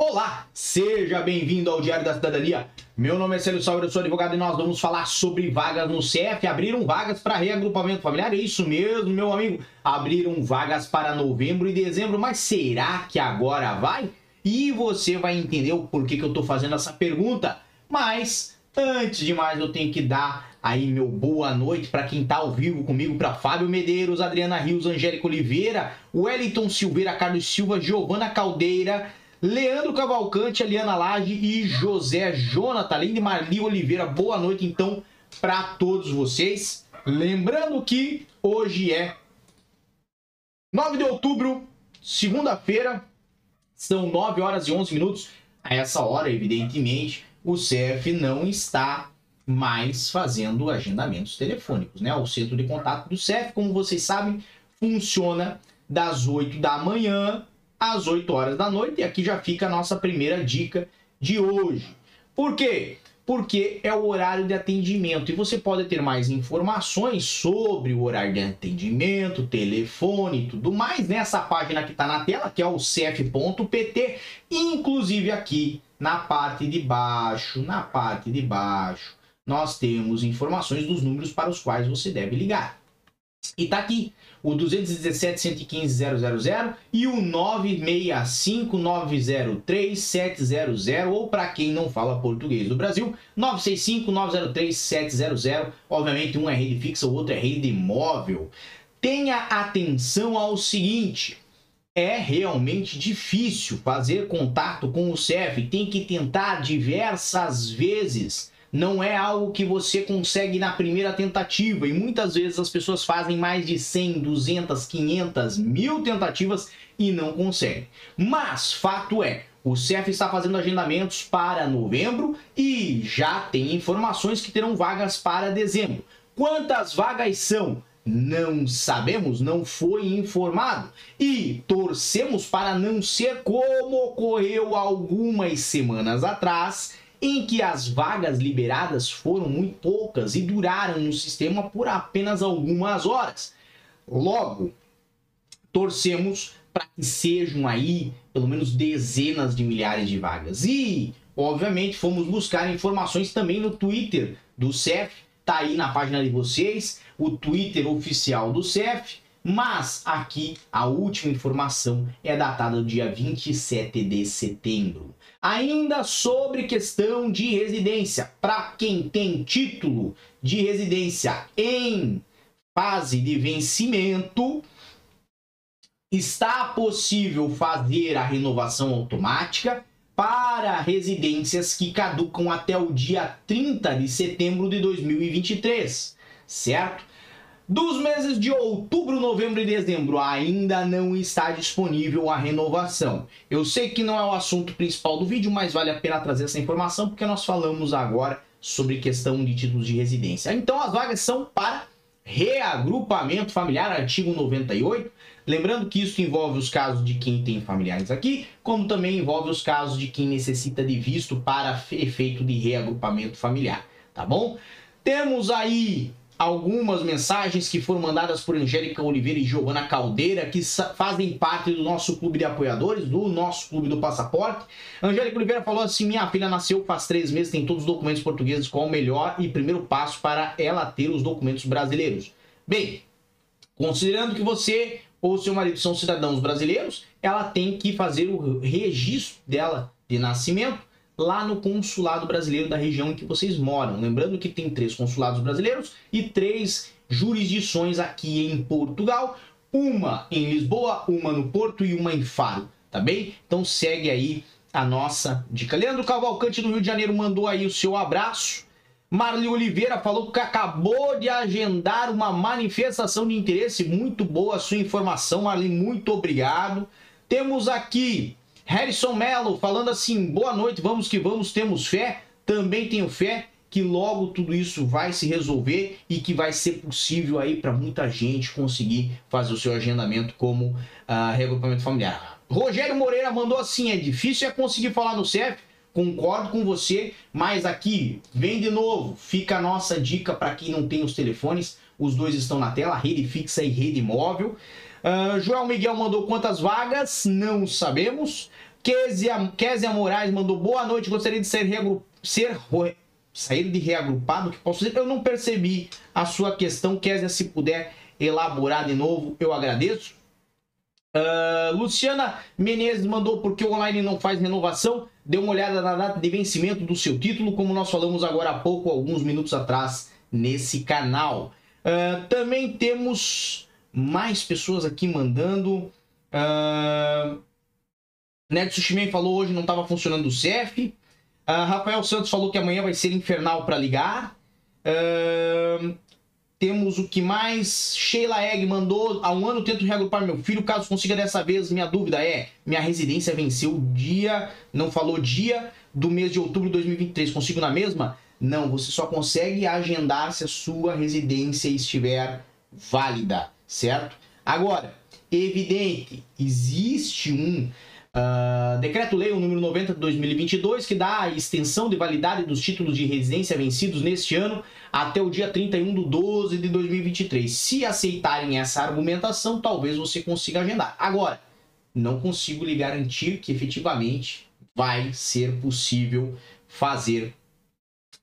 Olá, seja bem-vindo ao Diário da Cidadania. Meu nome é Célio Salve, eu sou advogado e nós vamos falar sobre vagas no CF. Abriram vagas para reagrupamento familiar, é isso mesmo, meu amigo. Abriram vagas para novembro e dezembro, mas será que agora vai? E você vai entender o porquê que eu estou fazendo essa pergunta. Mas, antes de mais, eu tenho que dar aí meu boa noite para quem está ao vivo comigo, para Fábio Medeiros, Adriana Rios, Angélica Oliveira, Wellington Silveira, Carlos Silva, Giovana Caldeira, Leandro Cavalcante, Aliana Lage e José Jonathan, além de Marli Oliveira. Boa noite, então, para todos vocês. Lembrando que hoje é 9 de outubro, segunda-feira, são 9 horas e 11 minutos. A essa hora, evidentemente, o CEF não está mais fazendo agendamentos telefônicos, né? O centro de contato do CEF, como vocês sabem, funciona das 8 da manhã às 8 horas da noite. E aqui já fica a nossa primeira dica de hoje. Por quê? Porque é o horário de atendimento e você pode ter mais informações sobre o horário de atendimento, telefone e tudo mais nessa página que está na tela, que é o cf.pt, inclusive aqui na parte de baixo, na parte de baixo, nós temos informações dos números para os quais você deve ligar. E tá aqui o 217 115 000 e o 965 903 700 ou para quem não fala português do Brasil, 965 903 700. Obviamente um é rede fixa, o outro é rede móvel. Tenha atenção ao seguinte, é realmente difícil fazer contato com o CEF, tem que tentar diversas vezes não é algo que você consegue na primeira tentativa e muitas vezes as pessoas fazem mais de 100, 200, 500, mil tentativas e não conseguem. Mas fato é, o CEF está fazendo agendamentos para novembro e já tem informações que terão vagas para dezembro. Quantas vagas são? Não sabemos, não foi informado. E torcemos para não ser como ocorreu algumas semanas atrás em que as vagas liberadas foram muito poucas e duraram no sistema por apenas algumas horas. Logo, torcemos para que sejam aí pelo menos dezenas de milhares de vagas. E, obviamente, fomos buscar informações também no Twitter do CEF, tá aí na página de vocês, o Twitter oficial do CEF. Mas aqui a última informação é datada do dia 27 de setembro. Ainda sobre questão de residência, para quem tem título de residência em fase de vencimento, está possível fazer a renovação automática para residências que caducam até o dia 30 de setembro de 2023, certo? Dos meses de outubro, novembro e dezembro ainda não está disponível a renovação. Eu sei que não é o assunto principal do vídeo, mas vale a pena trazer essa informação porque nós falamos agora sobre questão de títulos de residência. Então as vagas são para reagrupamento familiar, artigo 98. Lembrando que isso envolve os casos de quem tem familiares aqui, como também envolve os casos de quem necessita de visto para efeito de reagrupamento familiar, tá bom? Temos aí algumas mensagens que foram mandadas por Angélica Oliveira e Giovana Caldeira, que fazem parte do nosso clube de apoiadores, do nosso clube do passaporte. Angélica Oliveira falou assim: minha filha nasceu faz três meses, tem todos os documentos portugueses, qual o melhor e primeiro passo para ela ter os documentos brasileiros? Bem, considerando que você ou seu marido são cidadãos brasileiros, ela tem que fazer o registro dela de nascimento lá no consulado brasileiro da região em que vocês moram. Lembrando que tem três consulados brasileiros e três jurisdições aqui em Portugal, uma em Lisboa, uma no Porto e uma em Faro, tá bem? Então segue aí a nossa dica. Leandro Cavalcante do Rio de Janeiro mandou aí o seu abraço. Marli Oliveira falou que acabou de agendar uma manifestação de interesse. Muito boa a sua informação, Marli. Muito obrigado. Temos aqui Harrison Mello falando assim: boa noite, vamos que vamos, temos fé. Também tenho fé que logo tudo isso vai se resolver e que vai ser possível aí para muita gente conseguir fazer o seu agendamento como uh, reagrupamento familiar. Rogério Moreira mandou assim: é difícil é conseguir falar no CEF. Concordo com você, mas aqui vem de novo. Fica a nossa dica para quem não tem os telefones. Os dois estão na tela, rede fixa e rede móvel. Uh, Joel Miguel mandou quantas vagas? Não sabemos. Késia, Késia Moraes mandou boa noite, gostaria de ser, ser sair de reagrupado, que posso dizer? Eu não percebi a sua questão, Késia, se puder elaborar de novo, eu agradeço. Uh, Luciana Menezes mandou porque o online não faz renovação. Dê uma olhada na data de vencimento do seu título, como nós falamos agora há pouco, alguns minutos atrás, nesse canal. Uh, também temos mais pessoas aqui mandando. Uh, Neto Sushimen falou hoje não estava funcionando o CEF. Uh, Rafael Santos falou que amanhã vai ser infernal para ligar. Uh, temos o que mais? Sheila Egg mandou. Há um ano tento reagrupar meu filho. Caso consiga dessa vez, minha dúvida é: minha residência venceu o dia, não falou dia do mês de outubro de 2023. Consigo na mesma? Não, você só consegue agendar se a sua residência estiver válida, certo? Agora, evidente, existe um Uh, Decreto-Lei número 90 de 2022, que dá a extensão de validade dos títulos de residência vencidos neste ano até o dia 31 de 12 de 2023. Se aceitarem essa argumentação, talvez você consiga agendar. Agora, não consigo lhe garantir que efetivamente vai ser possível fazer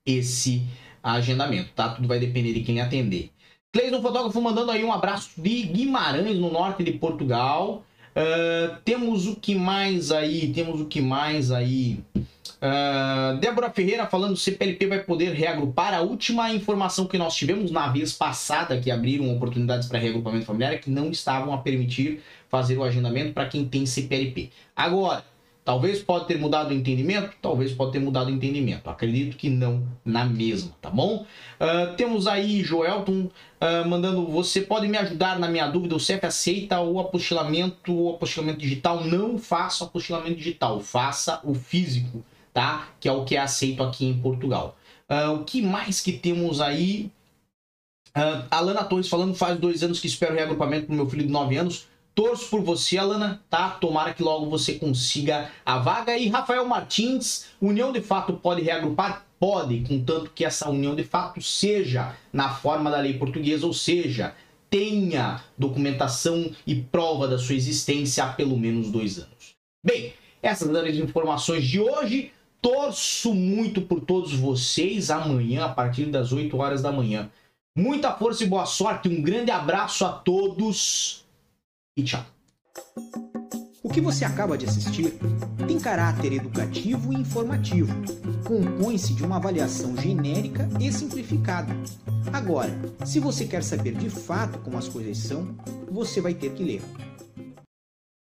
esse agendamento, tá? Tudo vai depender de quem atender. Cleison Fotógrafo mandando aí um abraço de Guimarães, no norte de Portugal. Uh, temos o que mais aí? Temos o que mais aí? Uh, Débora Ferreira falando CPLP vai poder reagrupar. A última informação que nós tivemos na vez passada que abriram oportunidades para reagrupamento familiar é que não estavam a permitir fazer o agendamento para quem tem CPLP. Agora, Talvez pode ter mudado o entendimento, talvez pode ter mudado o entendimento. Acredito que não na mesma, tá bom? Uh, temos aí Joelton uh, mandando, você pode me ajudar na minha dúvida, o CEF aceita o apostilamento, o apostilamento digital? Não faça o apostilamento digital, faça o físico, tá? Que é o que é aceito aqui em Portugal. Uh, o que mais que temos aí? Uh, Alana Torres falando, faz dois anos que espero o reagrupamento pro meu filho de 9 anos. Torço por você, Alana, tá? Tomara que logo você consiga a vaga. E Rafael Martins, União de Fato pode reagrupar? Pode, contanto que essa união de fato seja na forma da lei portuguesa, ou seja, tenha documentação e prova da sua existência há pelo menos dois anos. Bem, essas são as informações de hoje. Torço muito por todos vocês amanhã, a partir das 8 horas da manhã. Muita força e boa sorte. Um grande abraço a todos e tchau. O que você acaba de assistir tem caráter educativo e informativo. Compõe-se de uma avaliação genérica e simplificada. Agora, se você quer saber de fato como as coisas são, você vai ter que ler.